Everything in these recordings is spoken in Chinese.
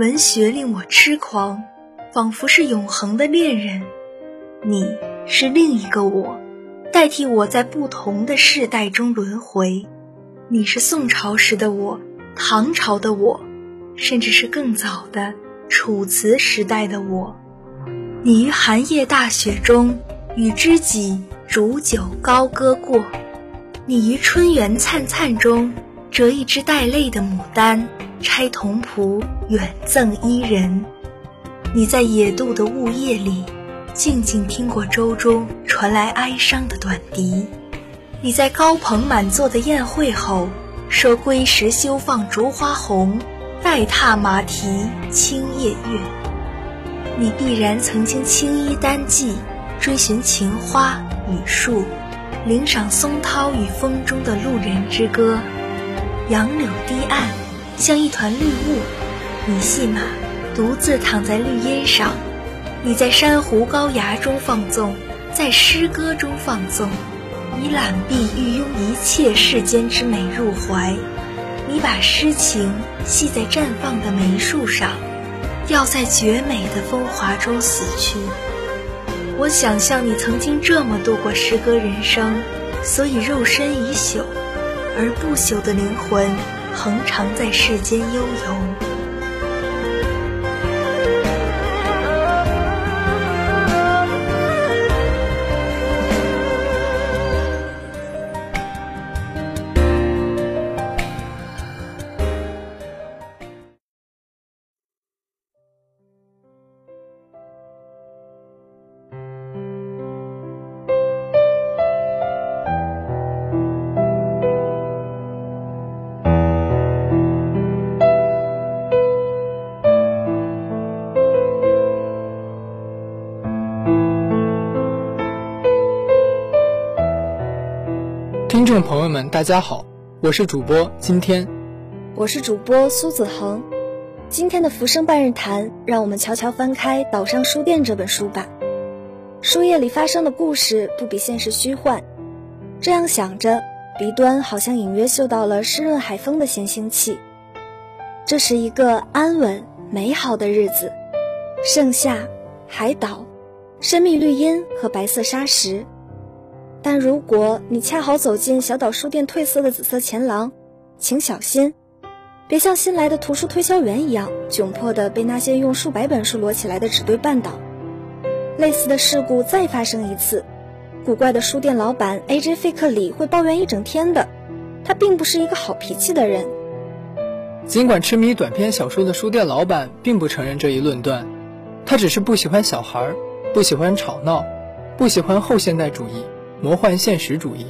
文学令我痴狂，仿佛是永恒的恋人。你是另一个我，代替我在不同的世代中轮回。你是宋朝时的我，唐朝的我，甚至是更早的楚辞时代的我。你于寒夜大雪中与知己煮酒高歌过，你于春园灿灿中折一枝带泪的牡丹，拆桐蒲远赠伊人。你在野渡的雾夜里。静静听过舟中传来哀伤的短笛，你在高朋满座的宴会后说：“归时休放烛花红，待踏马蹄清夜月。”你必然曾经青衣单骑，追寻情花雨树，领赏松涛与风中的路人之歌。杨柳堤岸，像一团绿雾，你系马，独自躺在绿荫上。你在珊瑚高崖中放纵，在诗歌中放纵，你揽臂欲拥一切世间之美入怀，你把诗情系在绽放的梅树上，要在绝美的风华中死去。我想象你曾经这么度过诗歌人生，所以肉身已朽，而不朽的灵魂恒常在世间悠游。众朋友们，大家好，我是主播今天，我是主播苏子恒。今天的浮生半日谈，让我们悄悄翻开《岛上书店》这本书吧。书页里发生的故事不比现实虚幻。这样想着，鼻端好像隐约嗅到了湿润海风的咸腥气。这是一个安稳美好的日子，盛夏，海岛，深密绿荫和白色沙石。但如果你恰好走进小岛书店褪色的紫色前廊，请小心，别像新来的图书推销员一样窘迫地被那些用数百本书摞起来的纸堆绊倒。类似的事故再发生一次，古怪的书店老板 A.J. 费克里会抱怨一整天的。他并不是一个好脾气的人。尽管痴迷短篇小说的书店老板并不承认这一论断，他只是不喜欢小孩，不喜欢吵闹，不喜欢后现代主义。魔幻现实主义，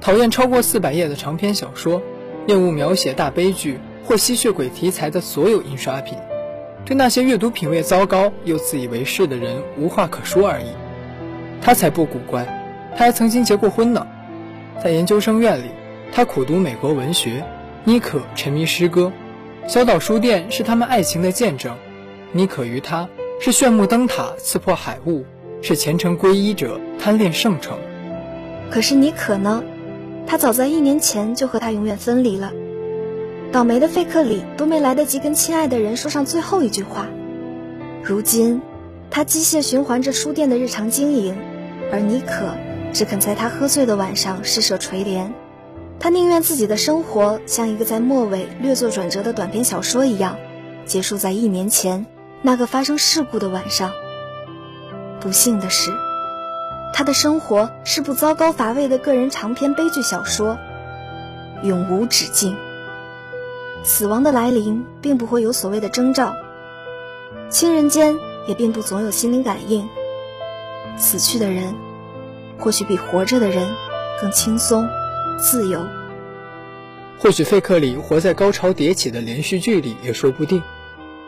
讨厌超过四百页的长篇小说，厌恶描写大悲剧或吸血鬼题材的所有印刷品，对那些阅读品味糟糕又自以为是的人无话可说而已。他才不古怪，他还曾经结过婚呢。在研究生院里，他苦读美国文学，妮可沉迷诗歌，小岛书店是他们爱情的见证。妮可与他是炫目灯塔刺破海雾，是虔诚皈依者贪恋圣城。可是妮可呢？他早在一年前就和他永远分离了。倒霉的费克里都没来得及跟亲爱的人说上最后一句话。如今，他机械循环着书店的日常经营，而妮可只肯在他喝醉的晚上施舍垂怜。他宁愿自己的生活像一个在末尾略作转折的短篇小说一样，结束在一年前那个发生事故的晚上。不幸的是。他的生活是部糟糕乏味的个人长篇悲剧小说，永无止境。死亡的来临并不会有所谓的征兆，亲人间也并不总有心灵感应。死去的人，或许比活着的人更轻松、自由。或许费克里活在高潮迭起的连续剧里也说不定。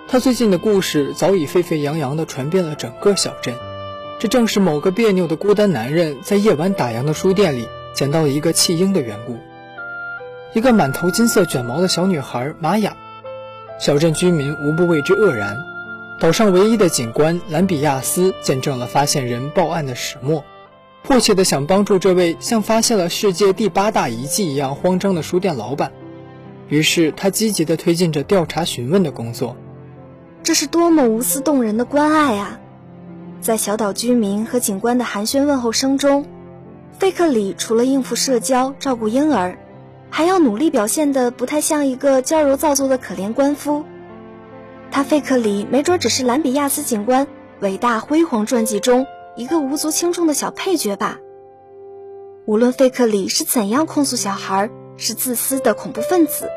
他最近的故事早已沸沸扬扬地传遍了整个小镇。这正是某个别扭的孤单男人在夜晚打烊的书店里捡到一个弃婴的缘故。一个满头金色卷毛的小女孩玛雅，小镇居民无不为之愕然。岛上唯一的警官兰比亚斯见证了发现人报案的始末，迫切地想帮助这位像发现了世界第八大遗迹一样慌张的书店老板。于是他积极地推进着调查询问的工作。这是多么无私动人的关爱啊！在小岛居民和警官的寒暄问候声中，费克里除了应付社交、照顾婴儿，还要努力表现得不太像一个娇柔造作的可怜官夫。他费克里没准只是兰比亚斯警官伟大辉煌传记中一个无足轻重的小配角吧。无论费克里是怎样控诉小孩是自私的恐怖分子，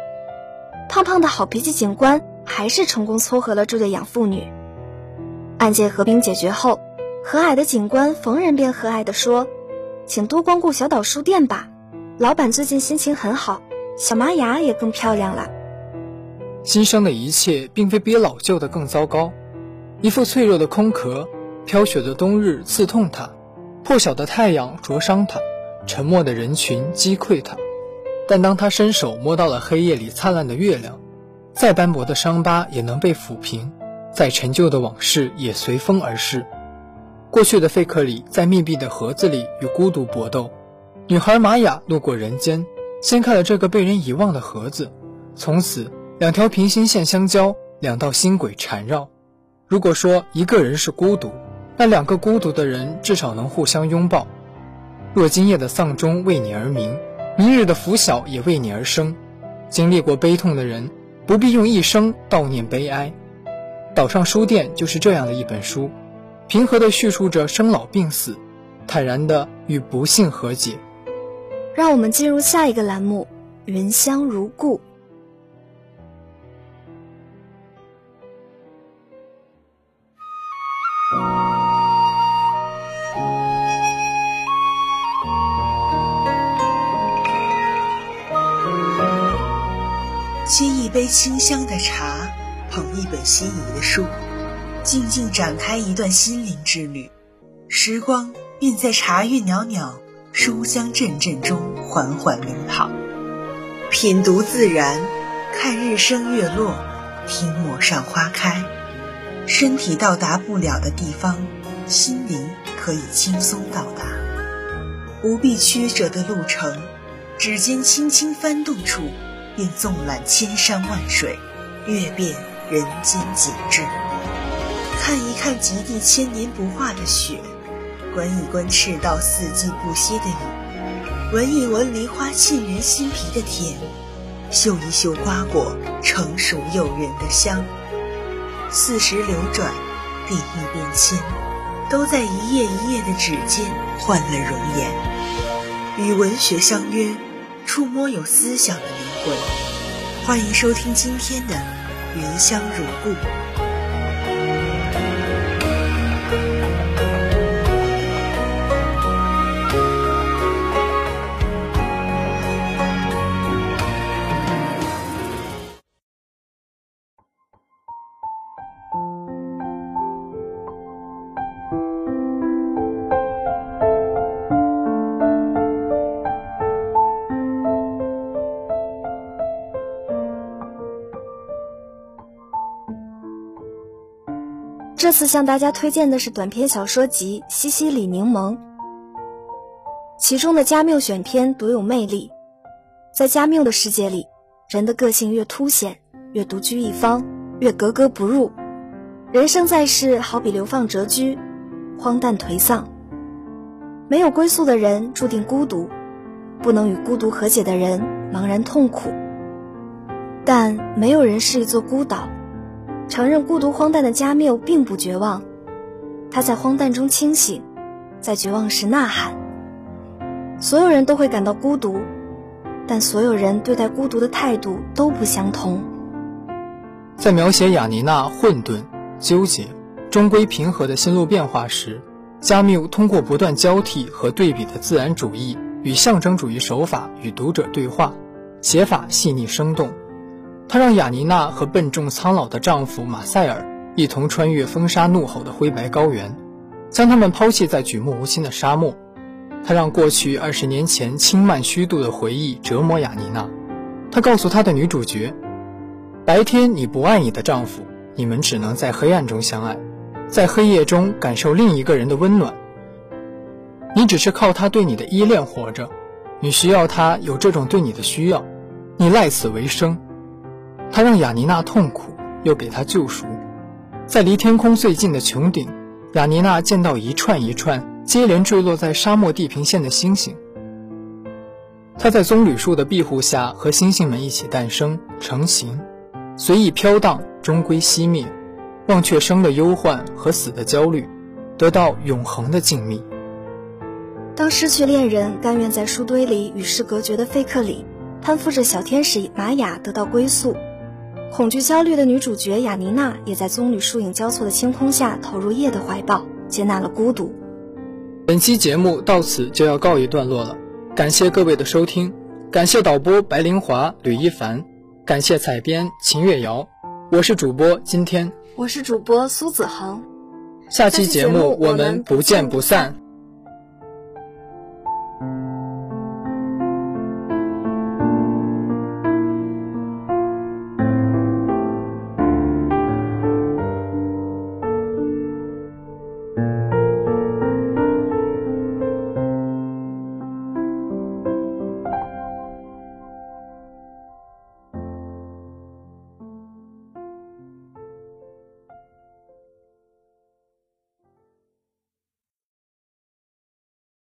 胖胖的好脾气警官。还是成功撮合了这对养父女。案件和平解决后，和蔼的警官逢人便和蔼地说：“请多光顾小岛书店吧，老板最近心情很好，小玛雅也更漂亮了。”新生的一切并非比老旧的更糟糕。一副脆弱的空壳，飘雪的冬日刺痛它，破晓的太阳灼伤它，沉默的人群击溃它。但当他伸手摸到了黑夜里灿烂的月亮，再斑驳的伤疤也能被抚平，再陈旧的往事也随风而逝。过去的费克里在密闭的盒子里与孤独搏斗，女孩玛雅路过人间，掀开了这个被人遗忘的盒子。从此，两条平行线相交，两道星轨缠绕。如果说一个人是孤独，那两个孤独的人至少能互相拥抱。若今夜的丧钟为你而鸣，明日的拂晓也为你而生。经历过悲痛的人。不必用一生悼念悲哀，岛上书店就是这样的一本书，平和地叙述着生老病死，坦然地与不幸和解。让我们进入下一个栏目：云香如故。沏一杯清香的茶，捧一本心仪的书，静静展开一段心灵之旅，时光便在茶韵袅袅、书香阵阵中缓缓流淌。品读自然，看日升月落，听陌上花开。身体到达不了的地方，心灵可以轻松到达。不必曲折的路程，指尖轻轻翻动处。便纵览千山万水，阅遍人间景致。看一看极地千年不化的雪，观一观赤道四季不歇的雨，闻一闻梨花沁人心脾的甜，嗅一嗅瓜果成熟诱人的香。四时流转，地域变迁，都在一页一页的纸间换了容颜。与文学相约，触摸有思想的灵魂。欢迎收听今天的《云香如故》。这次向大家推荐的是短篇小说集《西西里柠檬》，其中的加缪选篇独有魅力。在加缪的世界里，人的个性越凸显，越独居一方，越格格不入。人生在世，好比流放谪居，荒诞颓丧。没有归宿的人注定孤独，不能与孤独和解的人茫然痛苦。但没有人是一座孤岛。承认孤独荒诞的加缪并不绝望，他在荒诞中清醒，在绝望时呐喊。所有人都会感到孤独，但所有人对待孤独的态度都不相同。在描写雅尼娜混沌、纠结、终归平和的心路变化时，加缪通过不断交替和对比的自然主义与象征主义手法与读者对话，写法细腻生动。他让雅尼娜和笨重苍老的丈夫马塞尔一同穿越风沙怒吼的灰白高原，将他们抛弃在举目无亲的沙漠。他让过去二十年前轻慢虚度的回忆折磨雅尼娜。他告诉他的女主角：“白天你不爱你的丈夫，你们只能在黑暗中相爱，在黑夜中感受另一个人的温暖。你只是靠他对你的依恋活着，你需要他有这种对你的需要，你赖此为生。”他让雅尼娜痛苦，又给她救赎。在离天空最近的穹顶，雅尼娜见到一串一串接连坠落在沙漠地平线的星星。他在棕榈树的庇护下，和星星们一起诞生成型，随意飘荡，终归熄灭。忘却生的忧患和死的焦虑，得到永恒的静谧。当失去恋人，甘愿在书堆里与世隔绝的费克里，攀附着小天使玛雅得到归宿。恐惧焦虑的女主角雅尼娜，也在棕榈树影交错的星空下投入夜的怀抱，接纳了孤独。本期节目到此就要告一段落了，感谢各位的收听，感谢导播白玲华、吕一凡，感谢采编秦月瑶，我是主播今天。我是主播苏子恒，下期节目我们不见不散。